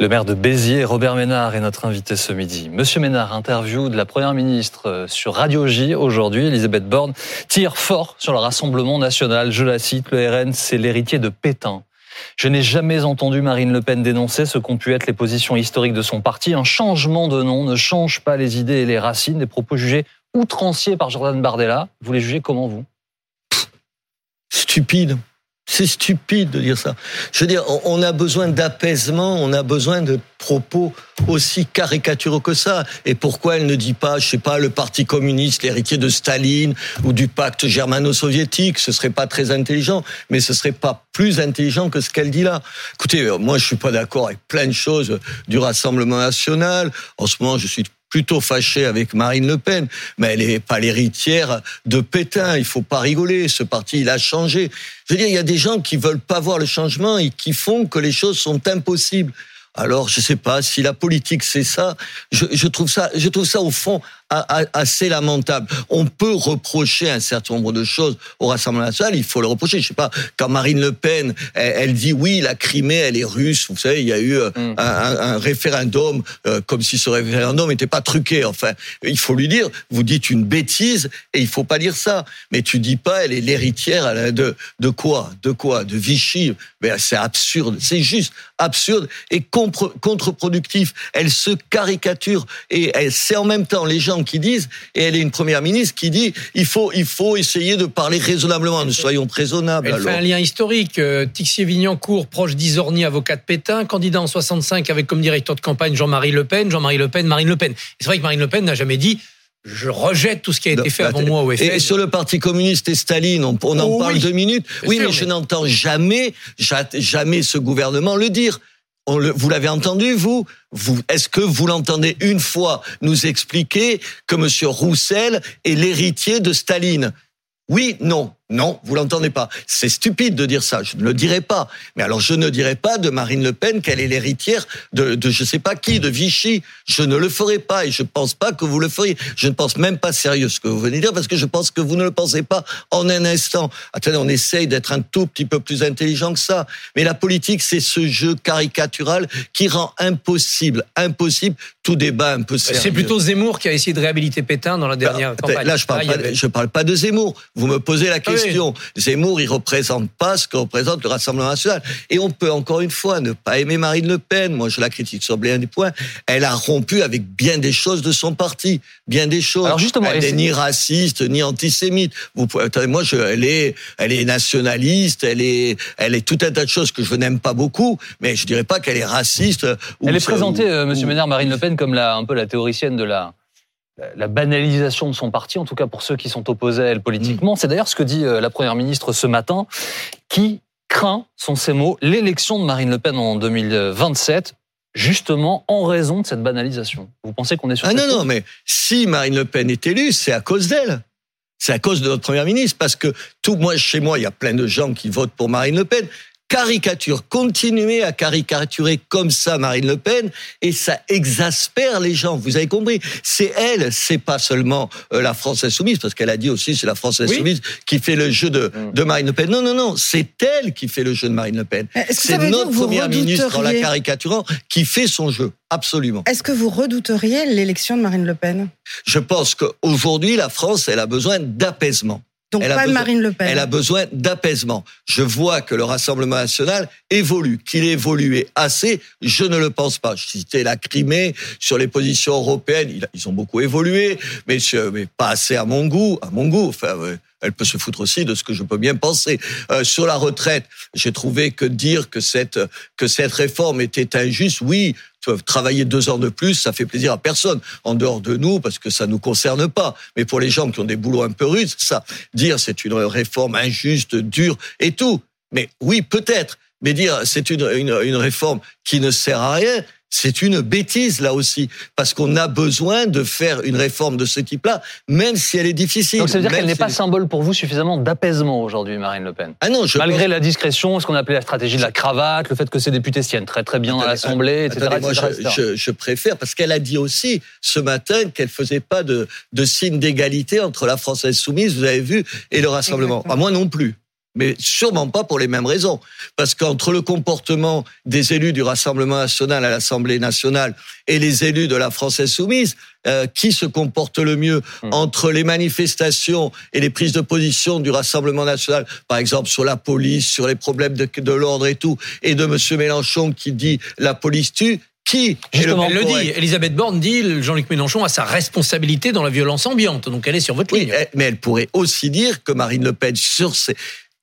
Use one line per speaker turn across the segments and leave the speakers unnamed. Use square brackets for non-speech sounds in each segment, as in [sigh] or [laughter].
Le maire de Béziers, Robert Ménard, est notre invité ce midi. Monsieur Ménard, interview de la Première ministre euh, sur Radio J aujourd'hui. Elisabeth Borne tire fort sur le Rassemblement national. Je la cite, le RN, c'est l'héritier de Pétain. Je n'ai jamais entendu Marine Le Pen dénoncer ce qu'ont pu être les positions historiques de son parti. Un changement de nom ne change pas les idées et les racines. Des propos jugés outranciers par Jordan Bardella. Vous les jugez comment, vous?
Stupide. C'est stupide de dire ça. Je veux dire, on a besoin d'apaisement, on a besoin de propos aussi caricaturaux que ça. Et pourquoi elle ne dit pas, je sais pas, le Parti communiste, l'héritier de Staline ou du pacte germano-soviétique? Ce serait pas très intelligent, mais ce serait pas plus intelligent que ce qu'elle dit là. Écoutez, euh, moi je suis pas d'accord avec plein de choses du Rassemblement national. En ce moment, je suis plutôt fâché avec Marine Le Pen, mais elle n'est pas l'héritière de Pétain. Il faut pas rigoler. Ce parti, il a changé. Je veux dire, il y a des gens qui veulent pas voir le changement et qui font que les choses sont impossibles. Alors, je sais pas si la politique c'est ça. Je, je, trouve ça, je trouve ça au fond assez lamentable. On peut reprocher un certain nombre de choses au Rassemblement national. Il faut le reprocher. Je sais pas quand Marine Le Pen, elle, dit oui, la Crimée, elle est russe. Vous savez, il y a eu euh, mm. un, un, référendum euh, comme si ce référendum n'était pas truqué. Enfin, il faut lui dire, vous dites une bêtise et il faut pas dire ça. Mais tu dis pas, elle est l'héritière de de quoi, de quoi, de Vichy. Mais c'est absurde. C'est juste absurde et contre-productif. Elle se caricature et c'est en même temps les gens qui disent, et elle est une première ministre qui dit, il faut, il faut essayer de parler raisonnablement. Nous soyons raisonnables.
Elle fait un lien historique. Euh, Tixier Vignancourt, proche d'Isorni, avocat de Pétain, candidat en 65 avec comme directeur de campagne Jean-Marie Le Pen, Jean-Marie Le Pen, Marine Le Pen. C'est vrai que Marine Le Pen n'a jamais dit je rejette tout ce qui a été fait avant moi au FN.
Et sur le Parti communiste et Staline, on, en oh parle deux minutes. oui, mais je n'entends jamais, jamais ce gouvernement le dire vous l'avez entendu, vous, vous Est-ce que vous l'entendez une fois nous expliquer que M. Roussel est l'héritier de Staline? Oui, non. Non, vous l'entendez pas. C'est stupide de dire ça. Je ne le dirai pas. Mais alors, je ne dirai pas de Marine Le Pen qu'elle est l'héritière de, de je sais pas qui, de Vichy. Je ne le ferai pas et je pense pas que vous le feriez. Je ne pense même pas sérieux ce que vous venez de dire parce que je pense que vous ne le pensez pas en un instant. Attendez, on essaye d'être un tout petit peu plus intelligent que ça. Mais la politique, c'est ce jeu caricatural qui rend impossible, impossible tout débat un peu sérieux.
C'est plutôt Zemmour qui a essayé de réhabiliter Pétain dans la dernière campagne.
Là, je parle, pas, je parle pas de Zemmour. Vous me posez la question. Zemmour, Zemmour, il représente pas ce que représente le Rassemblement national. Et on peut encore une fois ne pas aimer Marine Le Pen. Moi, je la critique sur bien des points. Elle a rompu avec bien des choses de son parti, bien des choses. Alors justement, elle n'est ni raciste ni antisémite. Vous pouvez, moi, je, elle est, elle est nationaliste. Elle est, elle est tout un tas de choses que je n'aime pas beaucoup, mais je dirais pas qu'elle est raciste.
Elle est présentée, euh, Monsieur Ménard, Marine Le Pen, comme la, un peu la théoricienne de la la banalisation de son parti, en tout cas pour ceux qui sont opposés à elle politiquement. Mm. C'est d'ailleurs ce que dit euh, la Première ministre ce matin, qui craint, sont ces mots, l'élection de Marine Le Pen en 2027 justement en raison de cette banalisation. Vous pensez qu'on est sur
Ah non, non, mais si Marine Le Pen est élue, c'est à cause d'elle. C'est à cause de notre première ministre, parce que tout, moi, chez moi, il y a plein de gens qui votent pour Marine Le Pen caricature, continuer à caricaturer comme ça Marine Le Pen, et ça exaspère les gens. Vous avez compris C'est elle, c'est pas seulement euh, la France insoumise, parce qu'elle a dit aussi c'est la France insoumise qui fait le jeu de, mm. de Marine Le Pen. Non, non, non, c'est elle qui fait le jeu de Marine Le Pen. C'est notre première ministre en la caricaturant qui fait son jeu. Absolument.
Est-ce que vous redouteriez l'élection de Marine Le Pen?
Je pense qu'aujourd'hui, la France, elle a besoin d'apaisement.
Donc
elle
pas
de
Marine Le Pen.
Elle a besoin d'apaisement. Je vois que le Rassemblement national évolue, qu'il évolué assez. Je ne le pense pas. Je citais la Crimée sur les positions européennes. Ils ont beaucoup évolué, mais, mais pas assez à mon goût. À mon goût. Enfin, elle peut se foutre aussi de ce que je peux bien penser. Euh, sur la retraite, j'ai trouvé que dire que cette que cette réforme était injuste, oui, travailler deux ans de plus, ça fait plaisir à personne en dehors de nous parce que ça nous concerne pas. Mais pour les gens qui ont des boulots un peu rudes, ça dire c'est une réforme injuste, dure et tout. Mais oui, peut-être. Mais dire c'est une, une réforme qui ne sert à rien, c'est une bêtise là aussi, parce qu'on a besoin de faire une réforme de ce type-là, même si elle est difficile.
Donc ça veut dire qu'elle n'est pas symbole pour vous suffisamment d'apaisement aujourd'hui, Marine Le Pen.
Ah non, je
malgré la discrétion, ce qu'on appelait la stratégie de la cravate, le fait que ces députés se tiennent très très bien à l'Assemblée, etc.
moi, je, je, préfère parce qu'elle a dit aussi ce matin qu'elle faisait pas de, de signe d'égalité entre la France insoumise, vous avez vu, et le Rassemblement. Ah, moi non plus. Mais sûrement pas pour les mêmes raisons. Parce qu'entre le comportement des élus du Rassemblement national à l'Assemblée nationale et les élus de la France insoumise, euh, qui se comporte le mieux hmm. entre les manifestations et les prises de position du Rassemblement national, par exemple sur la police, sur les problèmes de, de l'ordre et tout, et de M. Mélenchon qui dit la police tue, qui
Justement, le, dit. Elisabeth Borne dit Jean-Luc Mélenchon a sa responsabilité dans la violence ambiante. Donc elle est sur votre ligne.
Mais elle pourrait aussi dire que Marine Le Pen, sur ces,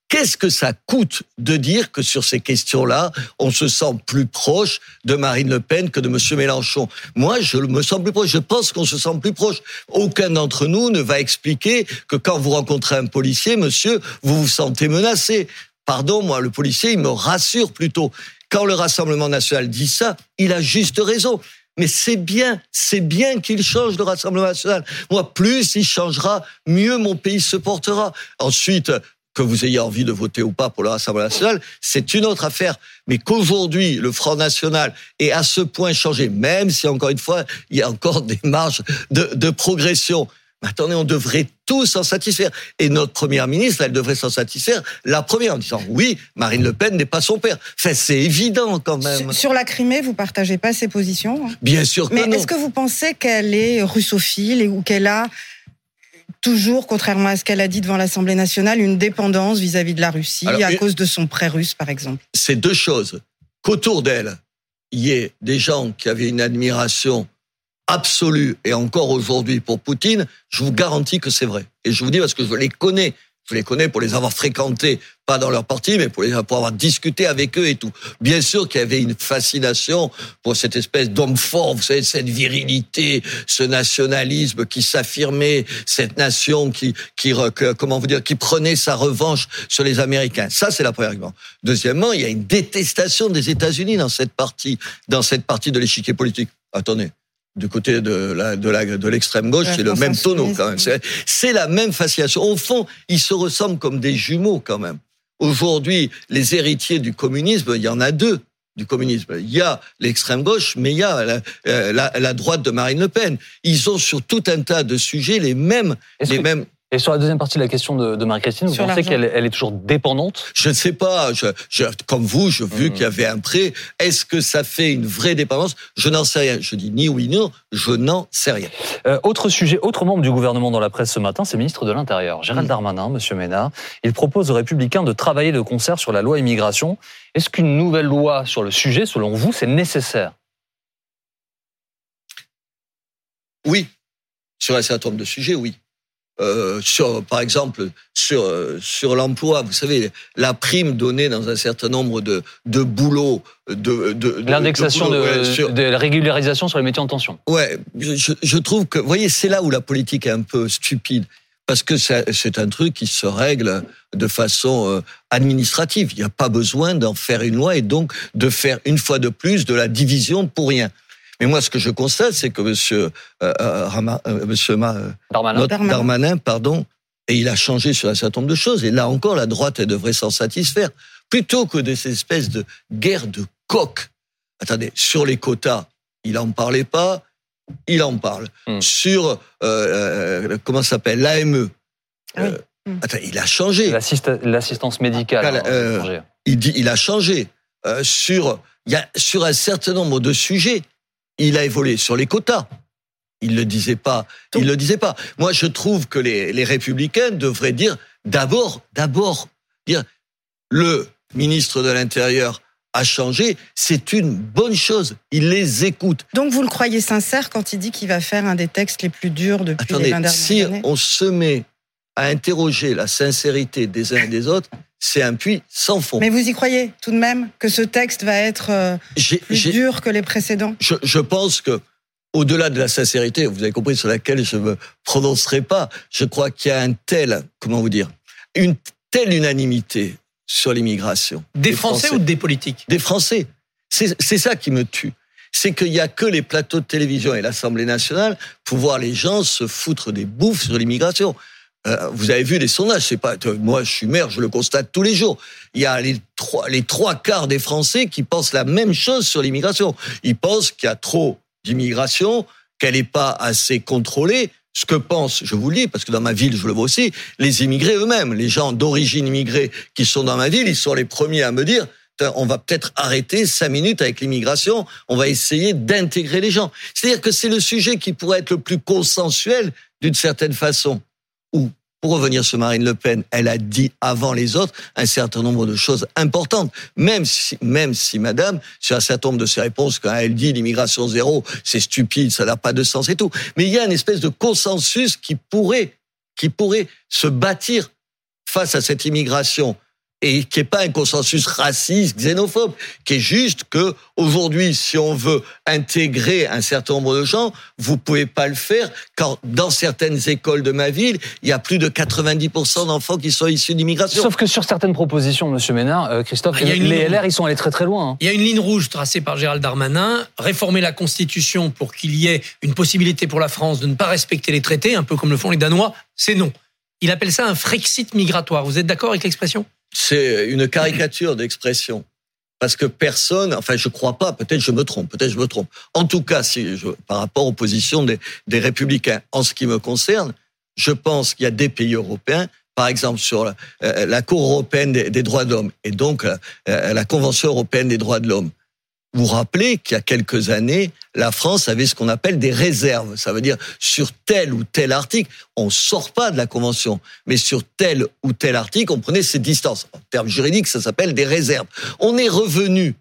Qu'est-ce que ça coûte de dire que sur ces questions-là, on se sent plus proche de Marine Le Pen que de M. Mélenchon? Moi, je me sens plus proche. Je pense qu'on se sent plus proche. Aucun d'entre nous ne va expliquer que quand vous rencontrez un policier, monsieur, vous vous sentez menacé. Pardon, moi, le policier, il me rassure plutôt. Quand le Rassemblement national dit ça, il a juste raison. Mais c'est bien, c'est bien qu'il change le Rassemblement national. Moi, plus il changera, mieux mon pays se portera. Ensuite, que vous ayez envie de voter ou pas pour le Rassemblement national, c'est une autre affaire. Mais qu'aujourd'hui, le Front national est à ce point changé, même si, encore une fois, il y a encore des marges de, de progression. Mais attendez, on devrait tous s'en satisfaire. Et notre première ministre, elle devrait s'en satisfaire, la première, en disant oui, Marine Le Pen n'est pas son père. Enfin, c'est évident quand même.
Sur la Crimée, vous partagez pas ses positions hein?
Bien sûr que
Mais est-ce que vous pensez qu'elle est russophile ou qu'elle a toujours, contrairement à ce qu'elle a dit devant l'Assemblée nationale, une dépendance vis-à-vis de la Russie à cause de son prêt russe, par exemple.
C'est deux choses. Qu'autour d'elle, il y ait des gens qui avaient une admiration absolue et encore aujourd'hui pour Poutine, je vous garantis que c'est vrai. Et je vous dis parce que je les connais je les connais pour les avoir fréquentés, pas dans leur parti, mais pour, les, avoir discuté avec eux et tout. Bien sûr qu'il y avait une fascination pour cette espèce d'homme fort, vous savez, cette virilité, ce nationalisme qui s'affirmait, cette nation qui, qui, comment vous dire, qui prenait sa revanche sur les Américains. Ça, c'est la première argument. Deuxièmement, il y a une détestation des États-Unis dans cette partie, dans cette partie de l'échiquier politique. Attendez du côté de la de la de l'extrême gauche, c'est le même tonneau quand même. C'est la même fascination. Au fond, ils se ressemblent comme des jumeaux quand même. Aujourd'hui, les héritiers du communisme, il y en a deux du communisme. Il y a l'extrême gauche, mais il y a la, euh, la, la, droite de Marine Le Pen. Ils ont sur tout un tas de sujets les mêmes, les mêmes.
Et sur la deuxième partie de la question de, de Marie-Christine, vous pensez qu'elle elle est toujours dépendante?
Je ne sais pas. Je, je, comme vous, j'ai vu mmh. qu'il y avait un prêt. Est-ce que ça fait une vraie dépendance? Je n'en sais rien. Je dis ni oui ni non. Je n'en sais rien.
Euh, autre sujet, autre membre du gouvernement dans la presse ce matin, c'est le ministre de l'Intérieur, Gérald mmh. Darmanin, Monsieur Ménard. Il propose aux Républicains de travailler de concert sur la loi immigration. Est-ce qu'une nouvelle loi sur le sujet, selon vous, c'est nécessaire?
Oui. Sur un certain nombre de sujets, oui. Euh, sur, par exemple, sur sur l'emploi, vous savez, la prime donnée dans un certain nombre de de boulots, de, de
l'indexation de, de, la régularisation sur les métiers en tension.
Ouais, je, je trouve que, vous voyez, c'est là où la politique est un peu stupide. Parce que c'est un truc qui se règle de façon euh, administrative. Il n'y a pas besoin d'en faire une loi et donc de faire une fois de plus de la division pour rien. Mais moi, ce que je constate, c'est que Monsieur, euh, euh, euh monsieur
Darmanin.
Darmanin. pardon, et il a changé sur un certain nombre de choses. Et là encore, la droite, elle devrait s'en satisfaire. Plutôt que de ces espèces de guerre de coq. Attendez, sur les quotas, il n'en parlait pas, il en parle. Hmm. Sur, euh, euh comment ça s'appelle, l'AME. Ah hmm. attends, il a changé.
L'assistance médicale.
Euh, il dit, il a changé. sur, il y a, sur un certain nombre de sujets, il a évolué sur les quotas. Il le disait pas. Il le disait pas. Moi, je trouve que les, les républicains devraient dire d'abord, d'abord, dire le ministre de l'Intérieur a changé, c'est une bonne chose. Il les écoute.
Donc vous le croyez sincère quand il dit qu'il va faire un des textes les plus durs depuis les 20 dernières
si on se met à interroger la sincérité des uns et des autres, c'est un puits sans fond.
Mais vous y croyez tout de même que ce texte va être euh, plus dur que les précédents?
Je, je, pense que, au-delà de la sincérité, vous avez compris sur laquelle je ne me prononcerai pas, je crois qu'il y a un tel, comment vous dire, une telle unanimité sur l'immigration.
Des, Français, ou des politiques?
Des Français. C'est ça qui me tue c'est qu'il n'y a que les plateaux de télévision et l'Assemblée nationale pour voir les gens se foutre des bouffes sur l'immigration. Euh, vous avez vu les sondages, c'est pas moi je suis maire, je le constate tous les jours. Il y a les trois les trois quarts des Français qui pensent la même chose sur l'immigration. Ils pensent qu'il y a trop d'immigration, qu'elle n'est pas assez contrôlée. ce que pensent, je vous le dis, parce que dans ma ville, je le vois aussi, les immigrés eux-mêmes, les gens d'origine immigrée qui sont dans ma ville, ils sont les premiers à me dire, on va peut-être arrêter cinq minutes avec l'immigration, on va essayer d'intégrer les gens. C'est-à-dire que c'est le sujet qui pourrait être le plus consensuel d'une certaine façon, ou pour revenir sur Marine Le Pen, elle a dit avant les autres un certain nombre de choses importantes. Même si, même si Madame, sur un certain nombre de ses réponses, quand elle dit l'immigration zéro, c'est stupide, ça n'a pas de sens et tout. Mais il y a une espèce de consensus qui pourrait, qui pourrait se bâtir face à cette immigration et qui n'est pas un consensus raciste, xénophobe, qui est juste que aujourd'hui, si on veut intégrer un certain nombre de gens, vous pouvez pas le faire quand dans certaines écoles de ma ville, il y a plus de 90% d'enfants qui sont issus d'immigration.
Sauf que sur certaines propositions, Monsieur Ménard, euh, Christophe, il y a les LR, ils sont allés très très loin. Hein.
Il y a une ligne rouge tracée par Gérald Darmanin, réformer la Constitution pour qu'il y ait une possibilité pour la France de ne pas respecter les traités, un peu comme le font les Danois, c'est non. Il appelle ça un Frexit migratoire. Vous êtes d'accord avec l'expression?
C'est une caricature d'expression. Parce que personne, enfin je crois pas, peut-être je me trompe, peut-être je me trompe. En tout cas, si par rapport aux positions des, républicains, en ce qui me concerne, je pense qu'il y a des pays européens par exemple sur la, euh, Cour européenne des, droits de l'homme et donc euh, la Convention européenne des droits de l'homme, vous rappelez qu'il y a quelques années, la France avait ce qu'on appelle des réserves. Ça veut dire sur tel ou tel article, on sort pas de la convention, mais sur tel ou tel article, on prenait ses distances. En termes juridiques, ça s'appelle des réserves. On est revenu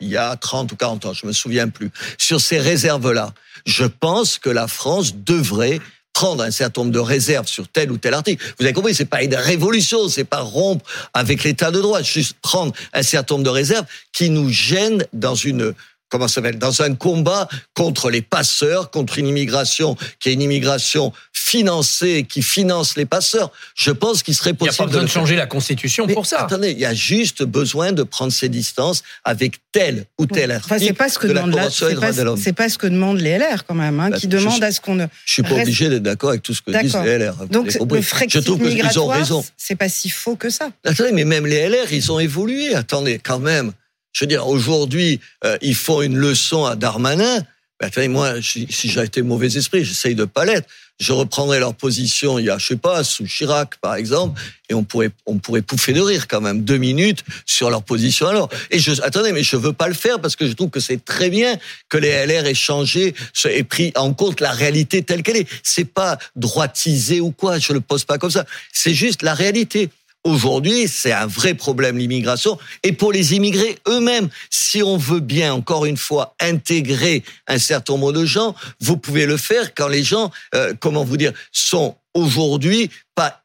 il y a 30 ou 40 ans, je me souviens plus, sur ces réserves-là. Je pense que la France devrait prendre un certain nombre de réserves sur tel ou tel article. Vous avez compris, c'est pas une révolution, c'est pas rompre avec l'état de droit, juste prendre un certain nombre de réserves qui nous gênent dans une comment ça s'appelle? Dans un combat contre les passeurs, contre une immigration qui est une immigration financée, qui finance les passeurs. Je pense qu'il serait possible. Il
n'y a pas besoin de, changer la Constitution pour ça.
Attendez, il y a juste besoin de prendre ses distances avec tel ou tel article
c'est pas ce que
de
la Convention des droits de l'homme. C'est pas ce que demandent les LR quand même, hein, bah, qui demandent à ce qu'on ne.
Je suis pas obligé d'être d'accord avec tout ce que disent les LR.
Donc le Frexit je trouve qu'ils ont raison. C'est pas si faux que ça.
Attendez, mais même les LR, ils ont évolué. Attendez, quand même. Je veux dire, aujourd'hui, euh, ils font une leçon à Darmanin. Ben, moi, si j'ai été mauvais esprit, j'essaye de pas l'être. Je reprendrai leur position il y a, je sais pas, sous Chirac, par exemple, et on pourrait, on pourrait pouffer de rire quand même deux minutes sur leur position alors. Et je, attendez, mais je veux pas le faire parce que je trouve que c'est très bien que les LR aient changé et pris en compte la réalité telle qu'elle est. C'est pas droitisé ou quoi, je le pose pas comme ça. C'est juste la réalité. Aujourd'hui, c'est un vrai problème l'immigration. Et pour les immigrés eux-mêmes, si on veut bien, encore une fois, intégrer un certain nombre de gens, vous pouvez le faire quand les gens, euh, comment vous dire, sont aujourd'hui pas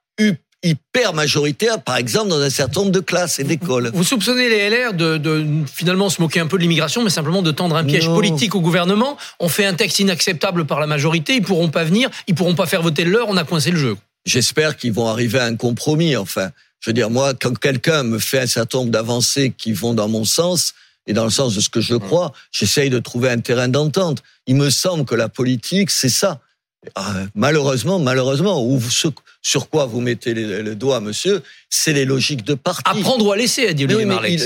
hyper majoritaires, par exemple, dans un certain nombre de classes et d'écoles.
Vous soupçonnez les LR de, finalement se moquer un peu de l'immigration, mais simplement de tendre un piège politique au gouvernement. On fait un texte inacceptable par la majorité, ils pourront pas venir, ils pourront pas faire voter le leur, on a coincé le jeu.
J'espère qu'ils vont arriver à un compromis, enfin. Je veux dire, moi, quand quelqu'un me fait un certain nombre d'avancées qui vont dans mon sens et dans le sens de ce que je crois, j'essaye de trouver un terrain d'entente. Il me semble que la politique, c'est ça. Ah, malheureusement, malheureusement, ou sur quoi vous mettez le, doigt, monsieur, c'est les logiques de parti.
Apprendre ou à laisser, a dit Olivier Marleix.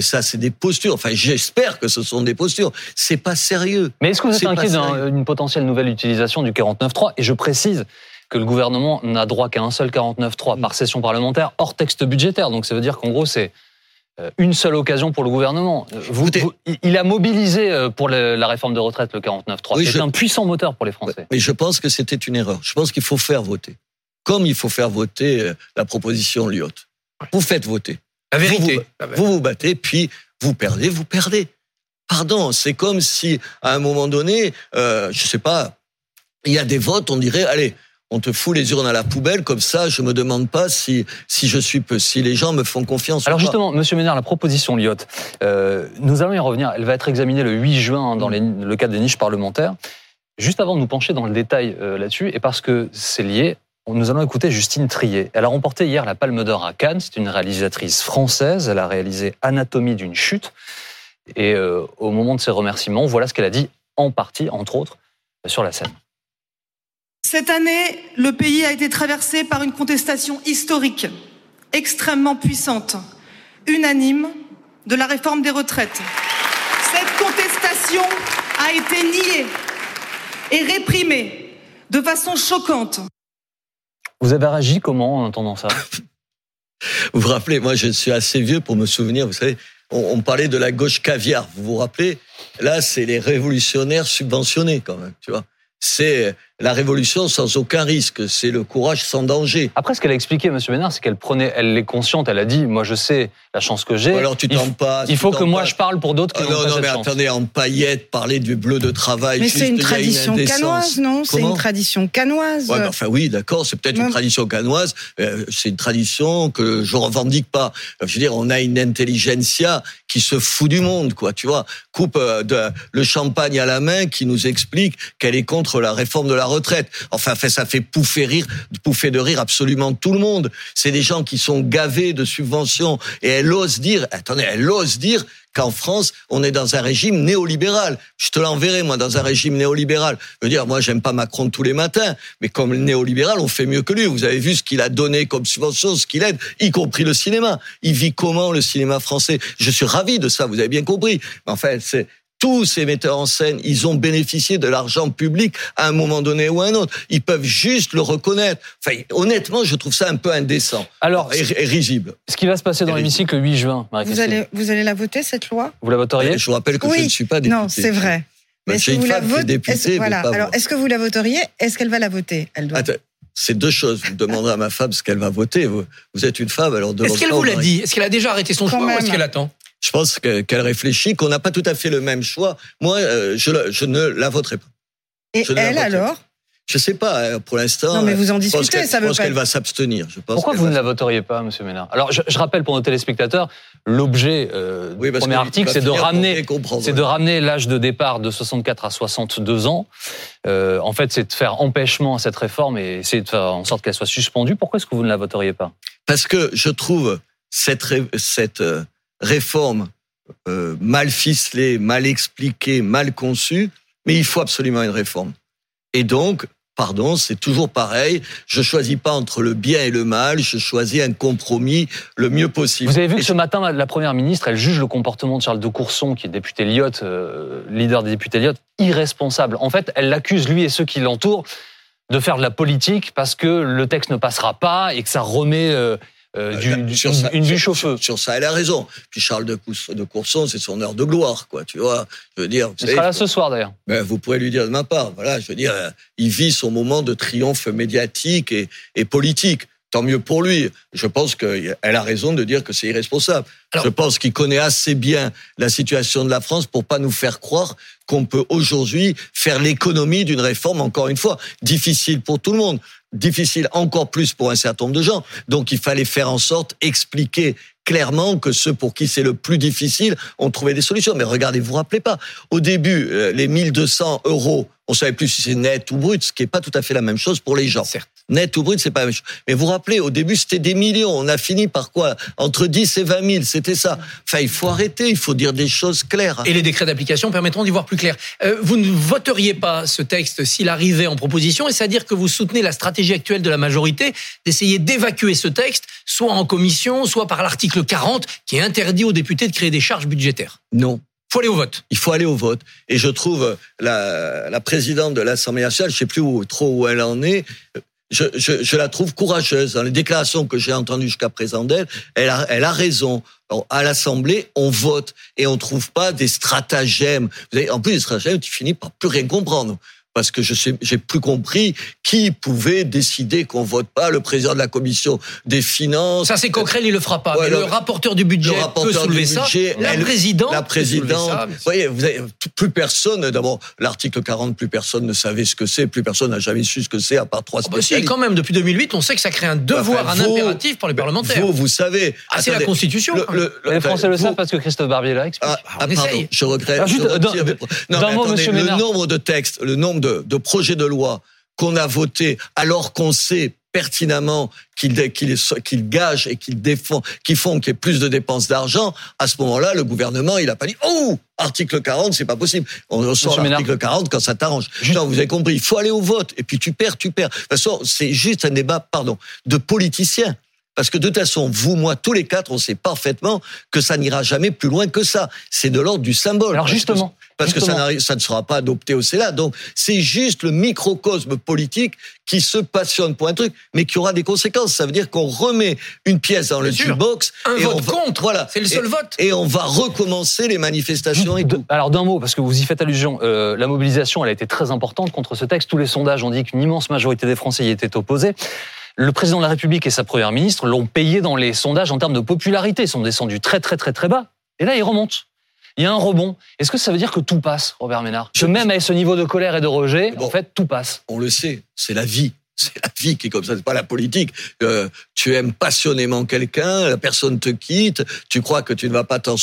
Ça, c'est des postures. Enfin, j'espère que ce sont des postures. C'est pas sérieux.
Mais est-ce que vous êtes inquiet d'une potentielle nouvelle utilisation du 49.3 Et je précise, que le gouvernement n'a droit qu'à un seul 49.3 par session parlementaire hors texte budgétaire. Donc ça veut dire qu'en gros, c'est euh, une seule occasion pour le gouvernement. il a mobilisé euh, pour la réforme de retraite le 49.3. c'est un puissant moteur pour les Français.
Mais je pense que c'était une erreur. Je pense qu'il faut faire voter. Comme il faut faire voter euh, la proposition Lyotte. Vous faites voter.
La vérité.
Vous vous, battez, puis vous perdez, vous perdez. Pardon, c'est comme si à un moment donné, euh, je sais pas, il y a des votes, on dirait, allez, on te fout les urnes à la poubelle, comme ça, je me demande pas si, si je suis peu, si les gens me font confiance.
Alors justement, Monsieur Ménard, la proposition Lyotte, euh, nous allons y revenir. Elle va être examinée le 8 juin dans le cadre des niches parlementaires. Juste avant de nous pencher dans le détail euh, là-dessus, et parce que c'est lié, nous allons écouter Justine Trier. Elle a remporté hier la Palme d'Or à Cannes. C'est une réalisatrice française. Elle a réalisé Anatomie d'une chute. Et euh, au moment de ses remerciements, voilà ce qu'elle a dit en partie, entre autres, sur la scène.
Cette année, le pays a été traversé par une contestation historique, extrêmement puissante, unanime, de la réforme des retraites. Cette contestation a été niée et réprimée de façon choquante.
Vous avez réagi comment en entendant ça?
Vous vous rappelez, moi je suis assez vieux pour me souvenir, vous savez, on, on parlait de la gauche caviar, vous vous rappelez? Là, c'est les révolutionnaires subventionnés quand même, tu vois. C'est la révolution sans aucun risque, c'est le courage sans danger.
Après, ce qu'elle a expliqué, Monsieur Ménard, c'est qu'elle prenait, elle est consciente, elle a dit, moi je sais la chance que j'ai.
Alors tu t'en passes.
Il faut que moi je parle pour d'autres qui n'ont
Non,
pas
non, mais attendez, en paillettes, parler du bleu de travail.
Mais c'est une tradition canoise, non? C'est une tradition canoise.
Enfin oui, d'accord, c'est peut-être une tradition canoise. euh, c'est une tradition que je revendique pas. Je veux dire, on a une intelligentsia qui se fout du monde, quoi. Tu vois, coupe euh, de, le champagne à la main, qui nous explique qu'elle est contre la réforme de la retraite. Enfin, ça fait pouffer rire, pouffer de rire absolument tout le monde. C'est des gens qui sont gavés de subventions et elle ose dire, attendez, elle ose dire qu'en France, on est dans un régime néolibéral. Je te l'enverrai, moi, dans un régime néolibéral. Je veux dire, moi, j'aime pas Macron tous les matins, mais comme néolibéral, on fait mieux que lui. Vous avez vu ce qu'il a donné comme subvention, ce qu'il aide, y compris le cinéma. Il vit comment, le cinéma français? Je suis ravi de ça, vous avez bien compris. Enfin, c'est... Tous ces metteurs en scène, ils ont bénéficié de l'argent public à un moment donné ou à un autre. Ils peuvent juste le reconnaître. Enfin, honnêtement, je trouve ça un peu indécent
Alors,
et, et risible.
ce qui va se passer dans l'hémicycle le 8 juin,
Vous
Marie-Christine,
allez, vous allez la voter, cette loi?
Vous la voteriez?
Je vous rappelle que je ne suis pas député.
Non, c'est vrai.
Ben,
est-ce
j'ai
que
une
vous la
qui est
Voilà.
pas
Alors, est-ce que vous la voteriez? Est-ce qu'elle va la voter Elle doit.
Attends, c'est deux choses. Vous demanderez à ma femme ce qu'elle va voter. Vous, vous êtes une femme, alors demandez
Est-ce qu'elle vous l'a dit? Est-ce qu'elle a déjà arrêté son
Quand
choix ou est-ce qu'elle attend?
Je pense que- qu'elle réfléchit, qu'on n'a pas tout à fait le même choix. Moi, euh, je, la- je ne la voterai pas.
Et
je ne
elle alors?
Je sais pas, euh, pour l'instant.
Non, mais vous en discutez, ça
Je
veut
pense qu'elle va s'abstenir. Je pense
Pourquoi vous
va
ne la voteriez pas, Monsieur Ménard? Alors, je, je rappelle pour nos téléspectateurs, l'objet euh,
Oui,
du premier article, c'est de ramener,
rien comprendre.
c'est de ramener l'âge de départ de 64 à 62 ans. Euh, en fait, c'est de faire empêchement à cette réforme et essayer de faire en sorte qu'elle soit suspendue. Pourquoi est-ce que vous ne la voteriez pas?
Parce que je trouve cette, ré- cette euh, réforme euh, mal ficelée, mal expliquée, mal conçue, mais il faut absolument une réforme. Et donc, pardon, c'est toujours pareil. Je choisis pas entre le bien et le mal. Je choisis un compromis le mieux possible.
Vous avez vu que ce matin, la- la première ministre, elle juge le comportement de Charles de Courson, qui est député Lyotte, euh, leader des députés Lyotte, irresponsable. En fait, elle l'accuse, lui et ceux qui l'entourent, de faire de la politique parce que le texte ne passera pas et que ça remet euh, euh, du-
Là,
du-
sur
une,
ça-
une
sur-
bûche au feu.
Sur, sur ça, elle a raison. Puis Charles de, Cous- de Courson, c'est son heure de gloire, quoi. Tu vois, je veux dire. vous savez,
sera là ce soir d'ailleurs.
Ben, vous pourrez lui dire de ma part. Voilà, je veux dire, euh, il vit son moment de triomphe médiatique et, et politique. Tant mieux pour lui. Je pense qu'elle a raison de dire que c'est irresponsable.
Alors-
je pense qu'il connaît assez bien la situation de la France pour pas nous faire croire qu'on peut aujourd'hui faire l'économie d'une réforme, encore une fois, difficile pour tout le monde, difficile encore plus pour un certain nombre de gens. Donc il fallait faire en sorte, expliquer clairement que ceux pour qui c'est le plus difficile ont trouvé des solutions. Mais regardez, vous vous rappelez pas, au début, euh, les 1200 euros, on savait plus si c'est net ou brut, ce qui est pas tout à fait la même chose pour les gens.
Certes.
Net ou brut, c'est pas la même chose. Mais vous vous rappelez, au début, c'était des millions. On a fini par quoi? Entre 10 et 20 000, c'était ça. Enfin, il faut arrêter, il faut dire des choses claires.
Et les décrets d'application permettront d'y voir plus clair. Euh, vous ne voteriez pas ce texte s'il arrivait en proposition, et c'est-à-dire que vous soutenez la stratégie actuelle de la majorité d'essayer d'évacuer ce texte, soit en commission, soit par l'article 40, qui interdit aux députés de créer des charges budgétaires.
Non.
Faut aller au vote.
Il faut aller au vote. Et je trouve la, la présidente de l'Assemblée nationale, je sais plus trop où elle en est, je, la trouve courageuse. Dans les déclarations que j'ai entendues jusqu'à présent d'elle, elle a, raison. À l'Assemblée, on vote et on trouve pas des stratagèmes. Vous avez, en plus, des stratagèmes, tu finis par plus rien comprendre. Parce que je sais, j'ai plus compris qui pouvait décider qu'on vote pas le président de la commission des finances.
Ça, c'est Coquerel, il le fera pas.
Ouais,
mais
le-
le rapporteur du budget
le rapporteur
peut soulever
du
ça.
budget,
la
elle-
présidente.
la présidente.
ça.
Vous voyez, vous avez, plus personne. D'abord, l'article 40, plus personne ne savait ce que c'est. Plus personne n'a jamais su ce que c'est, à part trois
Oh, bah si,
spécialistes.
quand même, depuis 2008, on sait que ça crée un devoir,
Enfin,
un
vous-
impératif pour les parlementaires.
Vous, vous savez.
ah, c'est la Constitution.
le- le-
Les Français le savent parce que Christophe Barbier l'a expliqué.
Ah, ah, pardon, je regrette.
Alors, juste,
je retire mes pro- non, mais
mot,
attendez,
monsieur
le nombre de textes, le nombre de, de projets de loi qu'on a votés alors qu'on sait pertinemment qu'ils dé- qu'ils qu'ils gagent et qu'ils défendent, qu'ils font qu'il y ait plus de dépenses d'argent, à ce moment-là, le gouvernement, il a pas dit, oh, article 40, c'est pas possible. On sort l'article 40 quand ça t'arrange. Non, vous avez compris, il faut aller au vote. Et puis tu perds, tu perds. De toute façon, c'est juste un débat, pardon, de politiciens. Parce que de toute façon, vous, moi, tous les quatre, on sait parfaitement que ça n'ira jamais plus loin que ça. C'est de l'ordre du symbole.
Alors justement,
parce que ça, ça, ne sera pas adopté au Sénat. Donc c'est juste le microcosme politique qui se passionne pour un truc, mais qui aura des conséquences. Ça veut dire qu'on remet une pièce dans le jukebox.
Un
et
vote
on va,
contre,
voilà.
c'est le seul
et,
vote.
Et on va recommencer les manifestations et tout.
Alors d'un mot, parce que vous y faites allusion, euh, la mobilisation, elle a été très importante contre ce texte. Tous les sondages ont dit qu'une immense majorité des Français y étaient opposés. Le président de la République et sa première ministre l'ont payé dans les sondages en termes de popularité. Ils sont descendus très très très très bas. Et là, ils remontent. Il y a un rebond. Est-ce que ça veut dire que tout passe, Robert Ménard? Que même avec ce niveau de colère et de rejet,
Bon.
en fait, tout passe.
On le sait, c'est la vie. [laughs] C'est la vie qui est comme ça, c'est pas la politique. Euh, tu aimes passionnément quelqu'un, la personne te quitte, tu crois que tu ne vas pas t'en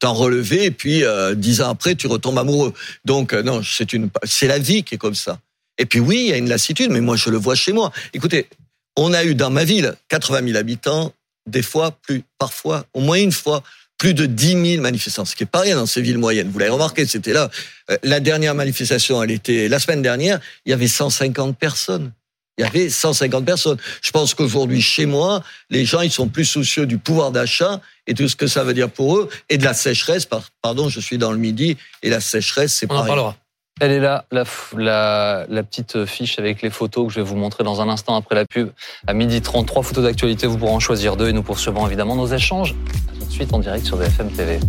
t'en relever, et puis euh, dix ans après, tu retombes amoureux. Donc euh, non, c'est une, c'est la vie qui est comme ça. Et puis oui, il y a une lassitude, mais moi je le vois chez moi. Écoutez, on a eu dans ma ville 80 000 habitants, des fois plus, parfois au moins une fois plus de 10 000 manifestants, ce qui est pas rien dans ces villes moyennes. Vous l'avez remarqué, c'était là. Euh, La dernière manifestation, elle était la semaine dernière. Il y avait 150 personnes. Il y avait 150 personnes. Je pense qu'aujourd'hui, chez moi, les gens, ils sont plus soucieux du pouvoir d'achat et tout ce que ça veut dire pour eux et de la sécheresse. Par- Pardon, je suis dans le midi et la sécheresse, c'est
On en parlera.
Elle est là, la, petite fiche avec les photos que je vais vous montrer dans un instant après la pub. À midi 30, trois photos d'actualité, vous pourrez en choisir deux et nous poursuivrons évidemment nos échanges. Tout de suite en direct sur BFM TV.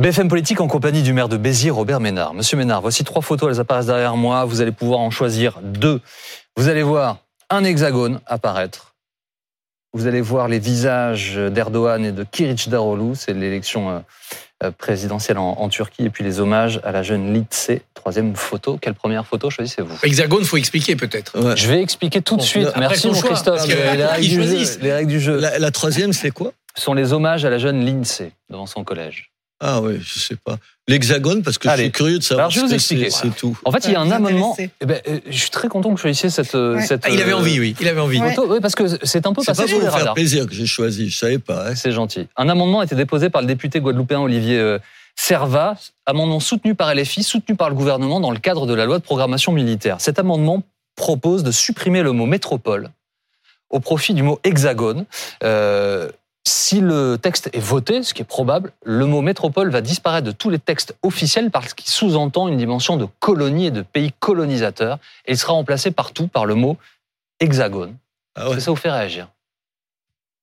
BFM Politique en compagnie du maire de Béziers, Robert Ménard. Monsieur Ménard, voici trois photos, elles apparaissent derrière moi. Vous allez pouvoir en choisir deux. Vous allez voir un hexagone apparaître. Vous allez voir les visages d'Erdogan et de Kılıçdaroğlu, c'est l'élection euh, euh, présidentielle en, en Turquie, et puis les hommages à la jeune Litse. Troisième photo. Quelle première photo choisissez-vous?
Hexagone, faut expliquer peut-être.
Ouais.
Je vais expliquer tout de
Bon,
suite.
après
Merci mon
choix,
Christophe.
que
les, règles du jeu, les règles du jeu
La, la troisième, c'est quoi?
Sont les hommages à la jeune Lindsay devant son collège.
Ah oui, je sais pas. L'hexagone, parce que je
Allez.
suis curieux de savoir
Alors, je vais
ce
vous
que c'est,
expliquer.
c'est tout.
En fait, il y a un amendement. Eh ben, euh, je suis très content que vous choisissiez cette. euh,
Ouais.
cette
Ah, il avait
euh,
envie, oui. Il avait envie.
Ouais.
Oui, parce que c'est un peu
C'est
passé
pas
sous
pour
les
vous faire
radars.
plaisir que j'ai choisi, je savais pas. hein.
C'est gentil. Un amendement a été déposé par le député guadeloupéen Olivier Servat, amendement soutenu par LFI, soutenu par le gouvernement dans le cadre de la loi de programmation militaire. Cet amendement propose de supprimer le mot métropole au profit du mot hexagone. Euh, si le texte est voté, ce qui est probable, le mot métropole va disparaître de tous les textes officiels parce qu'il sous-entend une dimension de colonie et de pays colonisateur et il sera remplacé partout par le mot hexagone.
Ah ouais,
ça vous fait réagir?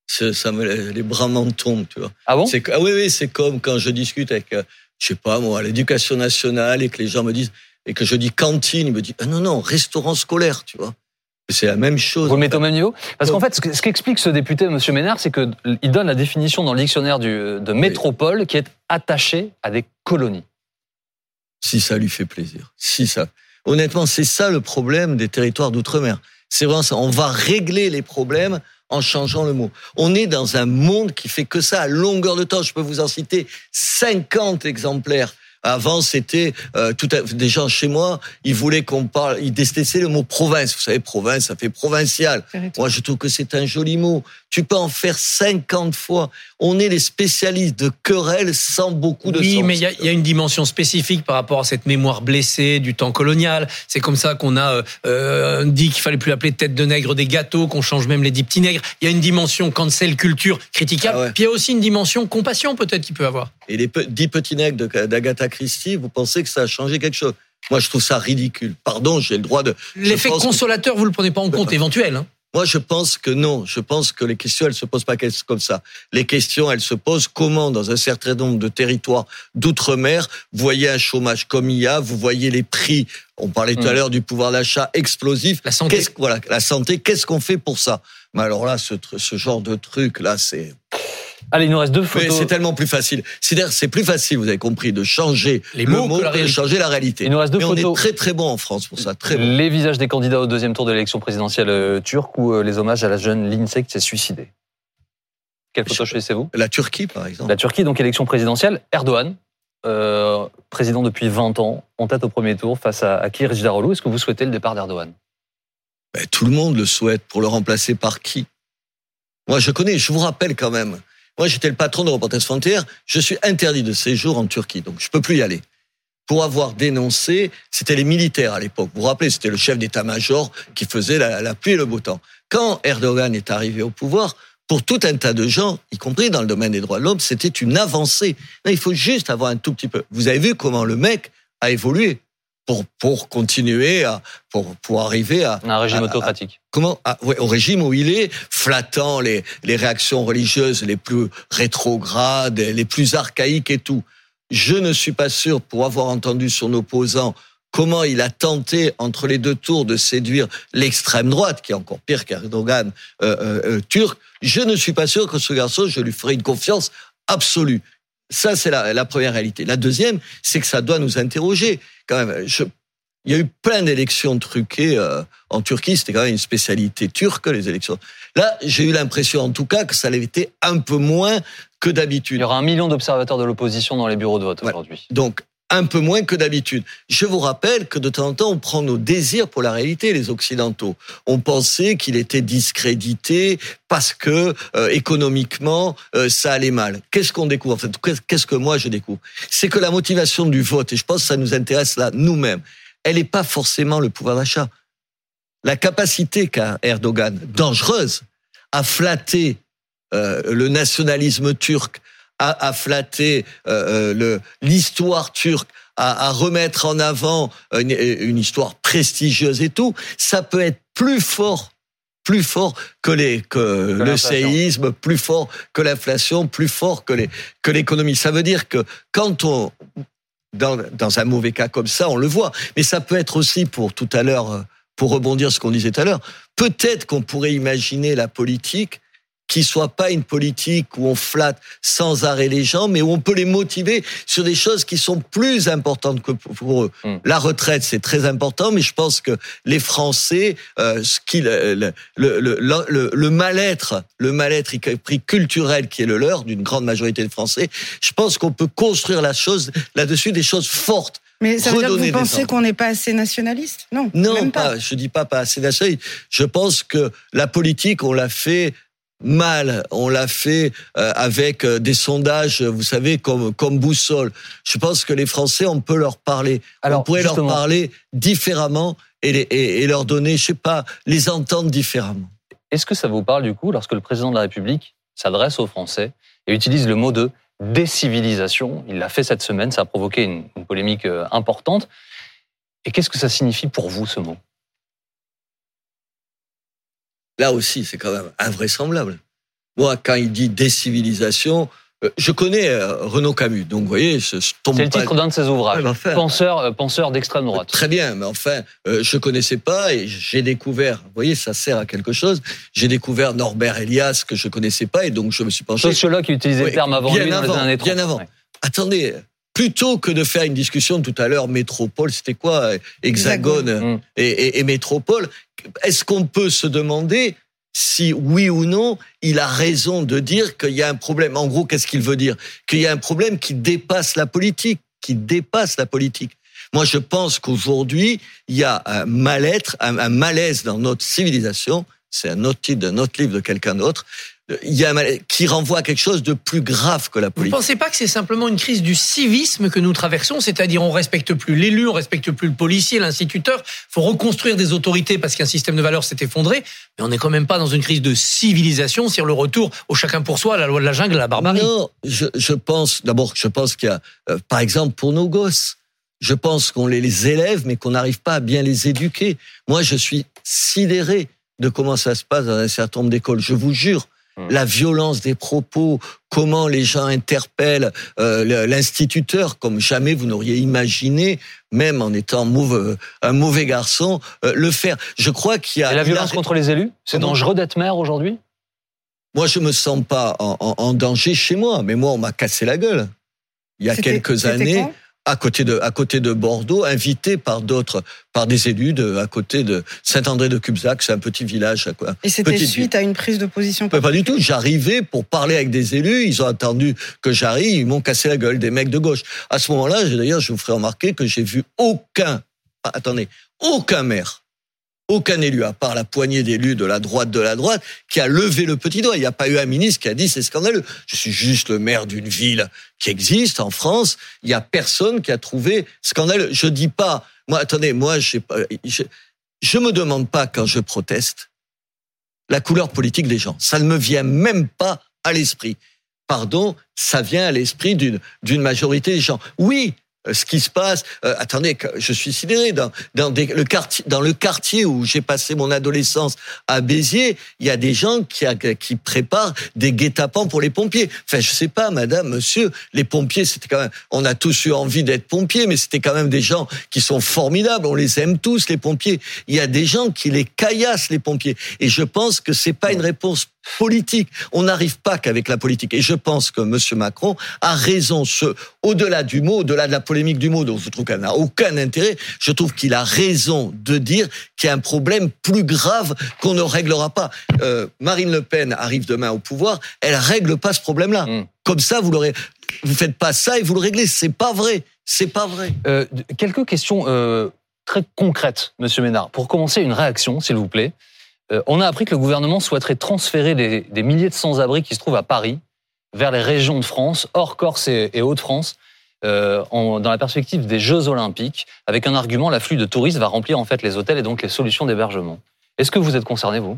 Ça me, les bras m'en tombent, tu vois.
Ah bon?
Ah oui, oui, c'est comme quand je discute avec, euh, je sais pas moi, l'éducation nationale et que les gens me disent, et que je dis cantine, ils me disent, ah non, non, restaurant scolaire, tu vois. C'est la même chose.
Vous le mettez au même niveau Parce qu'en fait, ce que- ce qu'explique ce député, M. Ménard, c'est qu'il donne la définition dans le dictionnaire du- de métropole qui est attachée à des colonies.
Si ça lui fait plaisir. Si ça. Honnêtement, c'est ça le problème des territoires d'outre-mer. C'est vraiment ça. On va régler les problèmes en changeant le mot. On est dans un monde qui fait que ça à longueur de temps. Je peux vous en citer 50 exemplaires. Avant, c'était euh, tout à, des gens chez moi, ils voulaient qu'on parle, ils détestaient le mot province. Vous savez, province, ça fait provincial. Moi, je trouve que c'est un joli mot. Tu peux en faire 50 fois. On est les spécialistes de querelles sans beaucoup de
Oui,
sens.
mais il y, a- il y a une dimension spécifique par rapport à cette mémoire blessée du temps colonial. C'est comme ça qu'on a euh, euh, dit qu'il fallait plus appeler tête de nègre des gâteaux, qu'on change même les dix petits nègres. Il y a une dimension cancel culture critiquable.
Ah ouais.
Puis il y a aussi une dimension compassion peut-être qu'il peut avoir.
Et les pe- dix petits nègres de- d'Agatha Christie, vous pensez que ça a changé quelque chose? Moi, je trouve ça ridicule. Pardon, j'ai le droit de.
L'effet
que-
consolateur, vous le prenez pas en compte, éventuel. hein.
Moi, je pense que non. Je pense que les questions, elles se posent pas comme ça. Les questions, elles se posent comment, dans un certain nombre de territoires d'outre-mer, vous voyez un chômage comme il y a, vous voyez les prix. On parlait tout à
Mm.
l'heure du pouvoir d'achat explosif.
La santé.
Voilà, la santé. Qu'est-ce qu'on fait pour ça? Mais alors là, ce, ce genre de truc là, c'est.
Allez, il nous reste deux photos.
c'est tellement plus facile. C'est-à-dire, c'est plus facile, vous avez compris, de changer
Les
le
mots
mot
que la
que de changer la réalité.
Il nous reste deux
Mais on
photos.
est très très bon en France pour ça, très bon.
Les visages des candidats au deuxième tour de l'élection présidentielle euh, turque ou euh, les hommages à la jeune Lindsay qui s'est suicidée. Quelle photo choisissez-vous?
La Turquie, par exemple.
La Turquie, donc élection présidentielle. Erdogan, euh, président depuis 20 ans, en tête au premier tour face à, à Kılıçdaroğlu. Est-ce que vous souhaitez le départ d'Erdogan?
Ben, tout le monde le souhaite pour le remplacer par qui? Moi, je connais, je vous rappelle quand même. Moi, j'étais le patron de Reporters Frontières. Je suis interdit de séjour en Turquie, donc je peux plus y aller. pour avoir dénoncé, c'était les militaires à l'époque. Vous vous rappelez, c'était le chef d'état-major qui faisait la, la pluie et le beau temps. Quand Erdogan est arrivé au pouvoir, pour tout un tas de gens, y compris dans le domaine des droits de l'homme, c'était une avancée. il faut juste avoir un tout petit peu. Vous avez vu comment le mec a évolué pour pour continuer à pour pour arriver à
un régime autocratique.
comment? Ouais, au régime où il est flattant les les réactions religieuses les plus rétrogrades, les plus archaïques et tout. Je ne suis pas sûr pour avoir entendu son opposant comment il a tenté entre les deux tours de séduire l'extrême droite, qui est encore pire qu'Erdogan euh, euh, euh, turc. Je ne suis pas sûr que ce garçon, je lui ferai une confiance absolue. Ça, c'est la, la, première réalité. La deuxième, c'est que ça doit nous interroger. Quand même, je, il y a eu plein d'élections truquées euh, en Turquie. C'était quand même une spécialité turque, les élections. Là, j'ai eu l'impression, en tout cas, que ça l'avait été un peu moins que d'habitude.
Il y aura un million d'observateurs de l'opposition dans les bureaux de vote aujourd'hui.
Donc, un peu moins que d'habitude. Je vous rappelle que de temps en temps, on prend nos désirs pour la réalité, les Occidentaux. On pensait qu'il était discrédité parce que euh, économiquement, euh, ça allait mal. Qu'est-ce qu'on découvre? En fait, qu'est-ce que moi je découvre? C'est que la motivation du vote, et je pense que ça nous intéresse là nous-mêmes, elle n'est pas forcément le pouvoir d'achat. La capacité qu'a Erdogan, dangereuse, à flatter euh, le nationalisme turc, à, à flatter euh, euh l'histoire turque, à, à, remettre en avant une, une, histoire prestigieuse et tout, ça peut être plus fort, plus fort que les que, le séisme, plus fort que l'inflation, plus fort que les que l'économie. Ça veut dire que quand on dans, dans un mauvais cas comme ça, on le voit, mais ça peut être aussi pour tout à l'heure, pour rebondir ce qu'on disait tout à l'heure, peut-être qu'on pourrait imaginer la politique qui soit pas une politique où on flatte sans arrêt les gens, mais où on peut les motiver sur des choses qui sont plus importantes que pour eux. Hmm. La retraite, c'est très important, mais je pense que les Français, euh, ce qui, le, le, le, le mal-être, le mal-être y compris culturel qui est le leur d'une grande majorité de Français, je pense qu'on peut construire la chose là-dessus des choses fortes.
Mais ça veut dire que vous pensez qu'on n'est pas assez nationaliste? Non,
non, même pas. pas. Je dis pas pas assez nationaliste. Je pense que la politique, on l'a fait mal. On l'a fait euh, avec euh, des sondages, vous savez, comme comme boussole. Je pense que les Français, on peut leur parler. on pourrait leur parler différemment et, les, et, leur donner, je sais pas, les entendre différemment.
Est-ce que ça vous parle du coup lorsque le président de la République s'adresse aux Français et utilise le mot de décivilisation Il l'a fait cette semaine, ça a provoqué une, une polémique euh, importante. Et qu'est-ce que ça signifie pour vous ce mot?
Là aussi, c'est quand même invraisemblable. Moi, quand il dit décivilisation, euh, je connais euh, Renaud Camus, donc vous voyez, je,
tombe C'est le titre d'un de ses ouvrages. penseur, euh, penseur d'extrême droite.
Très bien, mais enfin, je connaissais pas et j'ai découvert. Vous voyez, ça sert à quelque chose. J'ai découvert Norbert Elias que je connaissais pas et donc je me suis penché.
Sociologue qui utilisait le terme avant
bien
lui
avant,
dans les années
30. Bien avant. Attendez, plutôt que de faire une discussion tout à l'heure métropole, c'était quoi Hexagone mm. et, et, et métropole. Est-ce qu'on peut se demander si oui ou non, il a raison de dire qu'il y a un problème? En gros, qu'est-ce qu'il veut dire? Qu'il y a un problème qui dépasse la politique, qui dépasse la politique. Moi, je pense qu'aujourd'hui, il y a un mal-être, un, un malaise dans notre civilisation. C'est un autre titre d'un autre livre de quelqu'un d'autre il y a qui renvoie à quelque chose de plus grave que la politique.
Vous ne pensez pas que c'est simplement une crise du civisme que nous traversons, c'est-à-dire on respecte plus l'élu, on respecte plus le policier, l'instituteur. Faut reconstruire des autorités parce qu'un système de valeurs s'est effondré, mais on n'est quand même pas dans une crise de civilisation sur le retour au chacun pour soi, la loi de la jungle, la barbarie.
Non, je, je pense d'abord, je pense qu'il y a, euh, par exemple, pour nos gosses, je pense qu'on les élève, mais qu'on n'arrive pas à bien les éduquer. Moi, je suis sidéré de comment ça se passe dans un certain nombre d'écoles. Je vous jure, Mmh. la violence des propos, comment les gens interpellent euh, l'instituteur comme jamais vous n'auriez imaginé, même en étant mauvais, un mauvais garçon, euh, le faire. Je crois qu'il y a...
Et la violence contre les élus C'est dangereux d'être maire aujourd'hui?
Moi, je me sens pas en, en, en, danger chez moi, mais moi, on m'a cassé la gueule. Il y a quelques années à côté de à côté de Bordeaux, invité par d'autres, par des élus de à côté de Saint-André de Cubzac, c'est un petit village. Quoi.
Et c'était suite à une prise de position.
Pas, pas du tout. J'arrivais pour parler avec des élus, ils ont attendu que j'arrive, ils m'ont cassé la gueule, des mecs de gauche. À ce moment-là, d'ailleurs, je vous ferai remarquer que j'ai vu aucun, ah, attendez, aucun maire aucun élu, à part la poignée d'élus de la droite de la droite, qui a levé le petit doigt. Il n'y a pas eu un ministre qui a dit c'est scandaleux. Je suis juste le maire d'une ville qui existe en France. Il n'y a personne qui a trouvé scandaleux. Je dis pas, moi, attendez, moi, je, je, me demande pas quand je proteste la couleur politique des gens. Ça ne me vient même pas à l'esprit. Pardon, ça vient à l'esprit d'une majorité des gens. Oui, ce qui se passe. Euh, attendez, je suis sidéré dans dans le quartier dans le quartier où j'ai passé mon adolescence à Béziers. Il y a des gens qui qui préparent des guet-apens pour les pompiers. Enfin, je sais pas, Madame, Monsieur, les pompiers, c'était quand même. On a tous eu envie d'être pompiers, mais c'était quand même des gens qui sont formidables. On les aime tous, les pompiers. Il y a des gens qui les caillassent, les pompiers. Et je pense que c'est pas une réponse politique. On n'arrive pas qu'avec la politique. Et je pense que M. Macron a raison. Ce, au-delà du mot, au-delà de la polémique du mot, dont je trouve qu'elle n'a aucun intérêt, je trouve qu'il a raison de dire qu'il y a un problème plus grave qu'on ne réglera pas. Euh, Marine Le Pen arrive demain au pouvoir, elle règle pas ce problème-là. Mm. Comme ça, vous l'aurez, vous faites pas ça et vous le réglez. C'est pas vrai. C'est pas vrai.
Euh, quelques questions euh, très concrètes, Monsieur Ménard. Pour commencer, une réaction, s'il vous plaît. Euh, on a appris que le gouvernement souhaiterait transférer des, milliers de sans-abri qui se trouvent à Paris vers les régions de France, hors Corse et, Hauts-de-France, euh, dans la perspective des Jeux Olympiques, avec un argument l'afflux de touristes va remplir en fait les hôtels et donc les solutions d'hébergement. Est-ce que vous êtes concerné, vous?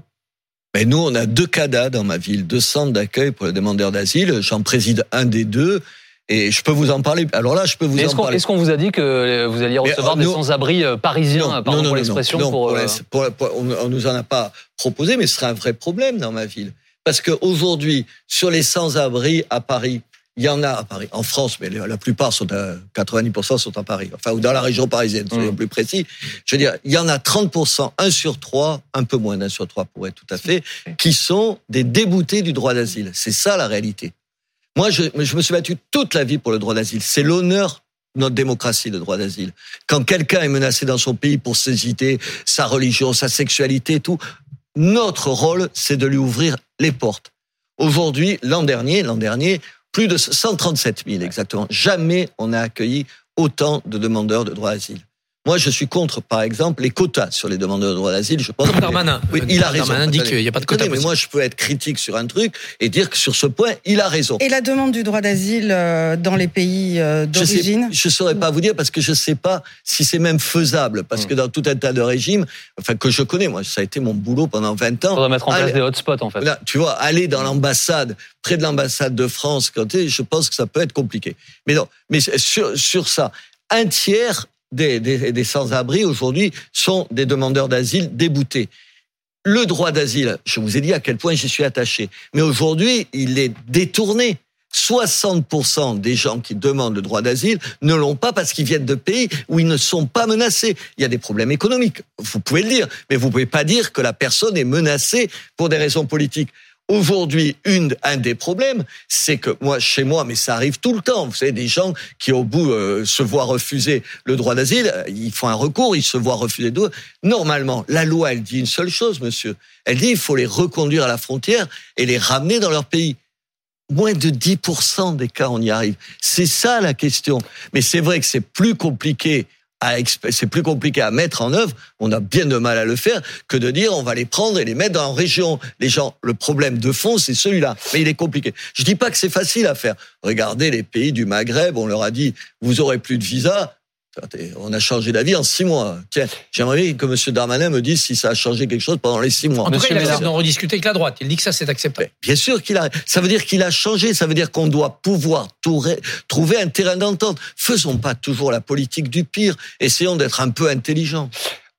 Mais nous, on a deux CADA dans ma ville, deux centres d'accueil pour les demandeurs d'asile. J'en préside un des deux. Et je peux vous en parler. Alors là, je peux vous en parler.
Est-ce qu'on vous a dit que vous alliez recevoir des sans-abri euh, parisiens, pardon pour l'expression pour,
euh, On nous en a pas proposé, mais ce serait un vrai problème dans ma ville. Parce qu'aujourd'hui, sur les sans-abri à Paris, il y en a à Paris, en France, mais la plupart sont à 90% sont à Paris, enfin ou dans la région parisienne, soyons mmh. plus précis. Je veux dire, il y en a 30%, un sur trois, un peu moins d'un sur trois pour être tout à fait, qui sont des déboutés du droit d'asile. C'est ça la réalité. Moi, je, je me suis battu toute la vie pour le droit d'asile. C'est l'honneur de notre démocratie, le droit d'asile. Quand quelqu'un est menacé dans son pays pour ses idées, sa religion, sa sexualité, tout, notre rôle, c'est de lui ouvrir les portes. Aujourd'hui, l'an dernier, l'an dernier, plus de 137 000 exactement. Jamais on a accueilli autant de demandeurs de droit d'asile. Moi, je suis contre, par exemple, les quotas sur les demandeurs de droit d'asile. Je pense.
Darmanin.
Oui, il a raison.
Darmanin dit qu'il n'y a pas de quotas.
Mais moi, je peux être critique sur un truc et dire que sur ce point, il a raison.
Et la demande du droit d'asile euh, dans les pays euh, d'origine
Je ne saurais pas vous dire parce que je ne sais pas si c'est même faisable. Parce que hmm. dans tout un tas de régimes, enfin que je connais, moi, ça a été mon boulot pendant 20 ans.
Il faudrait mettre en place des hotspots, en fait.
Là, tu vois, aller dans l'ambassade, près de l'ambassade de France, quand je pense que ça peut être compliqué. Mais non, mais sur, sur ça, un tiers des, sans-abri aujourd'hui sont des demandeurs d'asile déboutés. Le droit d'asile, je vous ai dit à quel point j'y suis attaché, mais aujourd'hui, il est détourné. 60% des gens qui demandent le droit d'asile ne l'ont pas parce qu'ils viennent de pays où ils ne sont pas menacés. Il y a des problèmes économiques, vous pouvez le dire, mais vous pouvez pas dire que la personne est menacée pour des raisons politiques. Aujourd'hui, une, un des problèmes, c'est que moi, chez moi, mais ça arrive tout le temps. Vous savez, des gens qui, au bout, euh, se voient refuser le droit d'asile, euh, ils font un recours, ils se voient refuser. De... Normalement, la loi, elle dit une seule chose, monsieur. Elle dit il faut les reconduire à la frontière et les ramener dans leur pays. Moins de 10% des cas, on y arrive. C'est ça la question. Mais c'est vrai que c'est plus compliqué c'est plus compliqué à mettre en œuvre, on a bien de mal à le faire, que de dire on va les prendre et les mettre dans la région. Les gens, le problème de fond, c'est celui-là. Mais il est compliqué. Je dis pas que c'est facile à faire. Regardez les pays du Maghreb, on leur a dit vous aurez plus de visa. On a changé d'avis en six mois. Tiens, j'aimerais que M. Darmanin me dise si ça a changé quelque chose pendant les six mois.
En tout cas, il a d'en rediscuter avec la droite. Il dit que ça, c'est acceptable.
bien sûr qu'il a. Ça veut dire qu'il a changé. Ça veut dire qu'on doit pouvoir trouver un terrain d'entente. Faisons pas toujours la politique du pire. Essayons d'être un peu intelligents.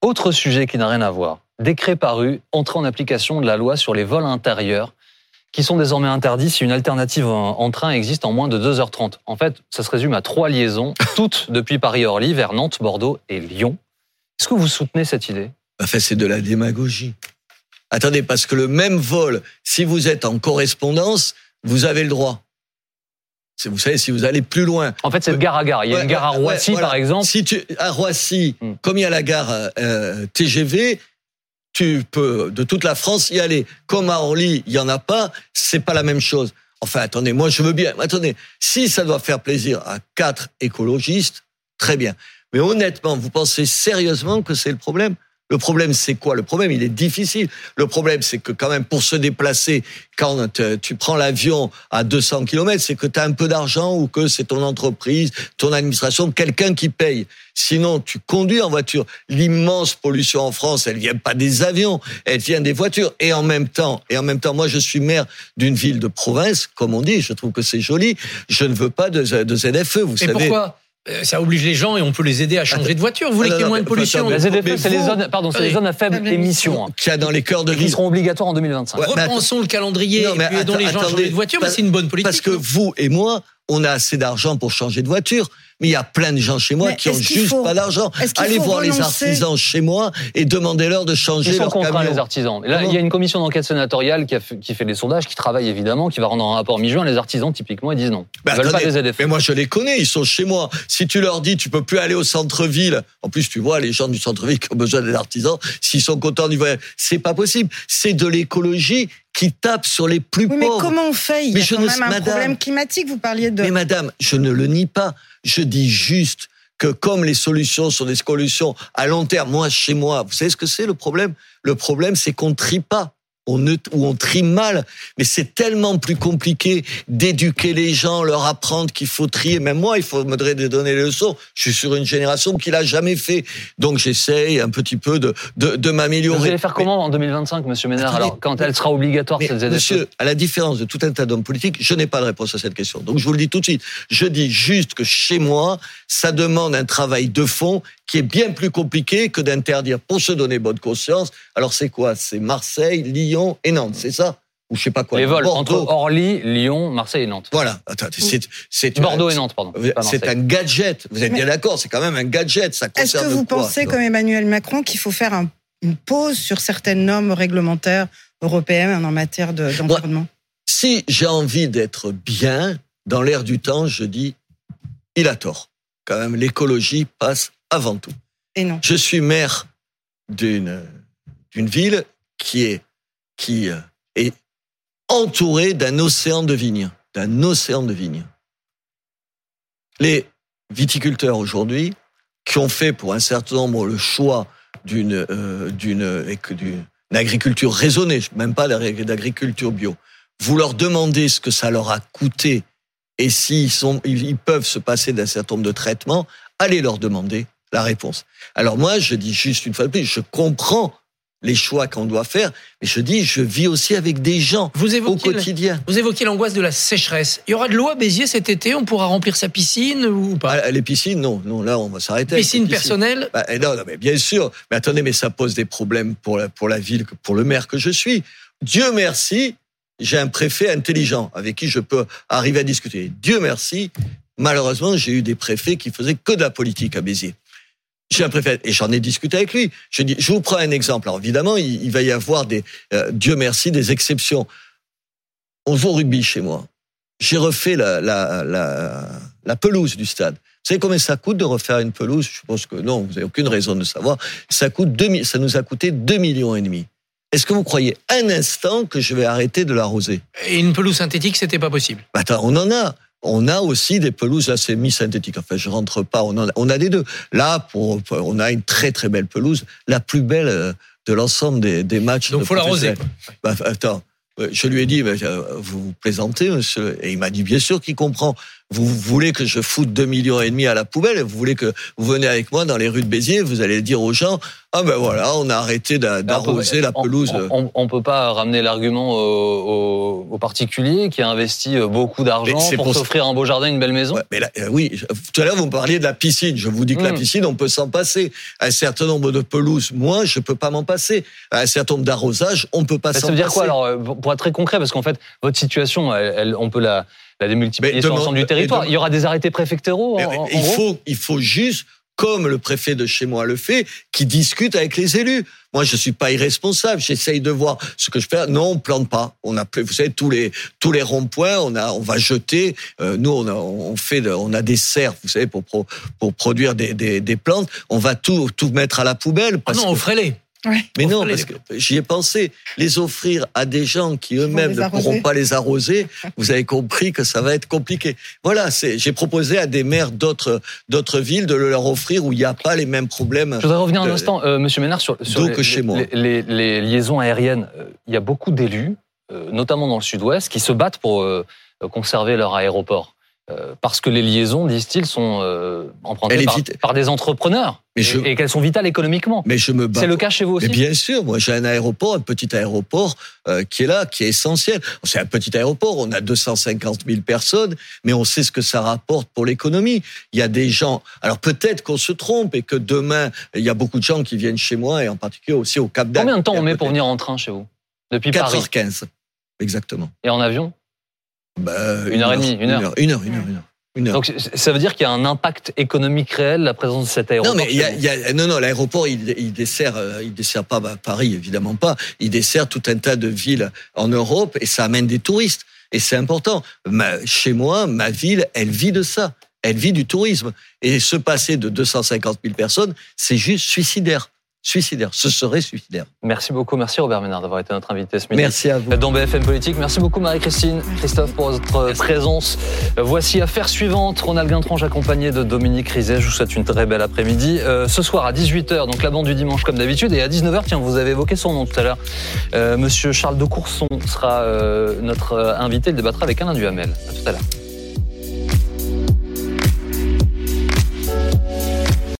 Autre sujet qui n'a rien à voir. Décret paru, entrée en application de la loi sur les vols intérieurs qui sont désormais interdits si une alternative en, train existe en moins de 2h30. En fait, ça se résume à trois liaisons, [laughs] toutes depuis Paris-Orly vers Nantes, Bordeaux et Lyon. Est-ce que vous soutenez cette idée?
Enfin, c'est de la démagogie. Attendez, parce que le même vol, si vous êtes en correspondance, vous avez le droit. Vous savez, si vous allez plus loin.
En fait, c'est de gare à gare. Il y a une gare à Roissy, par exemple.
Si tu, à Roissy, hmm. comme il y a la gare euh, TGV, tu peux de toute la France y aller. Comme à Orly, il y en a pas, c'est pas la même chose. Enfin, attendez, moi je veux bien. Attendez, si ça doit faire plaisir à quatre écologistes, très bien. Mais honnêtement, vous pensez sérieusement que c'est le problème? Le problème, c'est quoi? Le problème, il est difficile. Le problème, c'est que quand même, pour se déplacer, quand tu prends l'avion à 200 km, c'est que tu as un peu d'argent ou que c'est ton entreprise, ton administration, quelqu'un qui paye. Sinon, tu conduis en voiture. L'immense pollution en France, elle vient pas des avions, elle vient des voitures. Et en même temps, et en même temps, moi, je suis maire d'une ville de province, comme on dit. Je trouve que c'est joli. Je ne veux pas de, de ZFE, vous
savez. Pourquoi? Ça oblige les gens et on peut les aider à changer de voiture. Vous voulez qu'il y ait moins de pollution
Les ZFE, c'est les zones, pardon, c'est les zones à faible émission.
Qu'il y a dans les cœurs de ville.
Qui seront obligatoires en 2025.
Repensons le calendrier et aidons les gens à changer de voiture, mais c'est une bonne politique.
Parce que vous et moi, on a assez d'argent pour changer de voiture. Mais il y a plein de gens chez moi qui ont juste pas d'argent. Allez voir les artisans chez moi et demandez-leur de changer Ils sont
contraints, les artisans. Là, il y a une commission d'enquête sénatoriale qui, a fait, qui fait des sondages, qui travaille évidemment, qui va rendre un rapport mi-juin. Les artisans, typiquement, ils disent non.
Ils veulent pas des. Mais moi, je les connais. Ils sont chez moi. Si tu leur dis, tu peux plus aller au centre-ville. En plus, tu vois, les gens du centre-ville qui ont besoin des artisans, s'ils sont contents du voyage, c'est pas possible. C'est de l'écologie qui tape sur les plus
oui,
pauvres.
Mais comment on fait? Il y a quand même un problème climatique. Vous parliez de.
Mais madame, je ne le nie pas. Je dis juste que comme les solutions sont des solutions à long terme, moi, chez moi, vous savez ce que c'est le problème? Le problème, c'est qu'on ne trie pas on ou on trie mal, mais c'est tellement plus compliqué d'éduquer les gens, leur apprendre qu'il faut trier. Même moi, il faudrait donner les leçons. Je suis sur une génération qui l'a jamais fait, donc j'essaye un petit peu de de, de m'améliorer. Vous
allez faire comment en 2025, Monsieur Ménard Alors, quand elle sera obligatoire cette ZFE
Monsieur, à la différence de tout un tas d'hommes politiques, je n'ai pas de réponse à cette question. Donc, je vous le dis tout de suite. Je dis juste que chez moi, ça demande un travail de fond qui est bien plus compliqué que d'interdire pour se donner bonne conscience. Alors c'est quoi? C'est Marseille, Lyon et Nantes, c'est ça? Ou je sais pas quoi.
Les vols entre Orly, Lyon, Marseille et Nantes.
Voilà.
c'est Bordeaux et Nantes, pardon.
C'est un gadget. Vous êtes bien d'accord? C'est quand même un gadget. Ça
Est-ce que vous pensez, comme Emmanuel Macron, qu'il faut faire une pause sur certaines normes réglementaires européennes en matière d'environnement?
Si j'ai envie d'être bien dans l'air du temps, je dis, il a tort. Quand même, l'écologie passe avant tout.
Et non.
Je suis maire d'une d'une ville qui est qui euh, est entourée d'un océan de vignes, d'un océan de vignes. Les viticulteurs aujourd'hui qui ont fait pour un certain nombre le choix d'une euh, d'une d'une agriculture raisonnée, même pas d'agriculture bio. Vous leur demandez ce que ça leur a coûté et s'ils sont ils peuvent se passer d'un certain nombre de traitements, allez leur demander la réponse. Alors moi, je dis juste une fois de plus, je comprends les choix qu'on doit faire, mais je dis, je vis aussi avec des gens vous au quotidien.
vous évoquez l'angoisse de la sécheresse. Il y aura de l'eau à Béziers cet été On pourra remplir sa piscine ou pas?
Ah, Les piscines, non, non, là on va s'arrêter.
Piscine personnelle?
Bah, non, non, mais bien sûr. Mais attendez, mais ça pose des problèmes pour la, pour la ville, pour le maire que je suis. Dieu merci, j'ai un préfet intelligent avec qui je peux arriver à discuter. Dieu merci, malheureusement, j'ai eu des préfets qui faisaient que de la politique à Béziers. J'ai un préfet et j'en ai discuté avec lui. Je dis, je vous prends un exemple. Alors évidemment, il, va y avoir des, euh, Dieu merci, des exceptions. On joue au rugby chez moi. J'ai refait la, la, la, la pelouse du stade. Vous savez combien ça coûte de refaire une pelouse? Je pense que non, vous n'avez aucune raison de savoir. Ça coûte deux, ça nous a coûté 2 millions et demi. Est-ce que vous croyez un instant que je vais arrêter de l'arroser?
Et une pelouse synthétique, c'était pas possible.
Bah, attends, on en a. On a aussi des pelouses là, semi-synthétiques. Enfin, je rentre pas. On, a, on a des deux. Là, pour, on a une très très belle pelouse, la plus belle euh, de l'ensemble des, des matchs.
Donc, faut l'arroser.
Bah, attends, je lui ai dit, euh, vous plaisantez, monsieur Et il m'a dit, bien sûr qu'il comprend. Vous voulez que je foute 2 millions et demi à la poubelle Vous voulez que vous venez avec moi dans les rues de Béziers Vous allez dire aux gens ah ben voilà, on a arrêté d'arroser la pelouse.
On, on, peut pas ramener l'argument au, au, particulier qui a investi euh, beaucoup d'argent pour, s'offrir un beau jardin, une belle maison.
mais euh, oui, tout à l'heure vous me parliez de la piscine. Je vous dis que la hmm. piscine, on peut s'en passer. Un certain nombre de pelouses, moi, je peux pas m'en passer. Un certain nombre d'arrosages, on peut pas s'en passer. Ça
veut dire quoi alors euh, Pour être très concret, parce qu'en fait, votre situation, elle, on peut la la démultiplier sur l'ensemble du territoire. Il y aura des arrêtés préfectoraux.
il faut, il faut juste comme le préfet de chez moi le fait, qui discute avec les élus. Moi, je suis pas irresponsable. J'essaye de voir ce que je fais. Non, on plante pas. On a, vous savez, tous les tous les ronds-points, on a, on va jeter. Euh, nous, on a, on fait, on a des serres, vous savez, pour pour produire des, des, des plantes. On va tout tout mettre à la poubelle.
Parce ah non,
Mais non, parce que j'y ai pensé. Les offrir à des gens qui eux-mêmes ne pourront pas les arroser, vous avez compris que ça va être compliqué. Voilà, j'ai proposé à des maires d'autres d'autres villes de leur offrir où il n'y a pas les mêmes problèmes.
Je voudrais revenir un instant, euh, Monsieur Ménard, sur,
les, que chez moi.
Les, liaisons aériennes. Euh, il y a beaucoup d'élus, euh, notamment dans le Sud-Ouest, qui se battent pour conserver leur aéroport. Euh, parce que les liaisons, disent-ils, sont euh, empruntées par, des entrepreneurs et, qu'elles sont vitales économiquement.
Mais je me
C'est le cas chez vous aussi.
Mais bien sûr, moi j'ai un aéroport, un petit aéroport euh, qui est là, qui est essentiel. C'est un petit aéroport, on a 250 000 personnes, mais on sait ce que ça rapporte pour l'économie. Il y a des gens. Alors peut-être qu'on se trompe et que demain il y a beaucoup de gens qui viennent chez moi et en particulier aussi au Cap d'Agde.
Combien de temps on met pour venir en train chez vous? Depuis
4h15, exactement.
Et en avion?
Bah,
une, heure et demie, une heure.
Une heure, une heure, une heure.
Donc ça veut dire qu'il y a un impact économique réel la présence de cet aéroport.
Non mais il y a, non non l'aéroport il, il, dessert euh, il dessert pas bah, Paris évidemment pas il dessert tout un tas de villes en Europe et ça amène des touristes et c'est important. chez moi ma ville elle vit de ça elle vit du tourisme et se passer de 250 000 personnes c'est juste suicidaire suicidaire. Ce serait suicidaire.
Merci beaucoup. Merci Robert Ménard d'avoir été notre invité ce midi.
Merci à vous.
Dans BFM Politique. Merci beaucoup Marie-Christine, Christophe pour votre présence. Voici affaire suivante. Ronald Guintrange accompagné de Dominique Rizet. Je vous souhaite une très belle après-midi. Euh, ce soir à 18h, donc la bande du dimanche comme d'habitude. Et à 19h, tiens, vous avez évoqué son nom tout à l'heure. Euh, Monsieur Charles de Courson sera euh, notre invité. Il débattra avec Alain Duhamel. À tout à l'heure.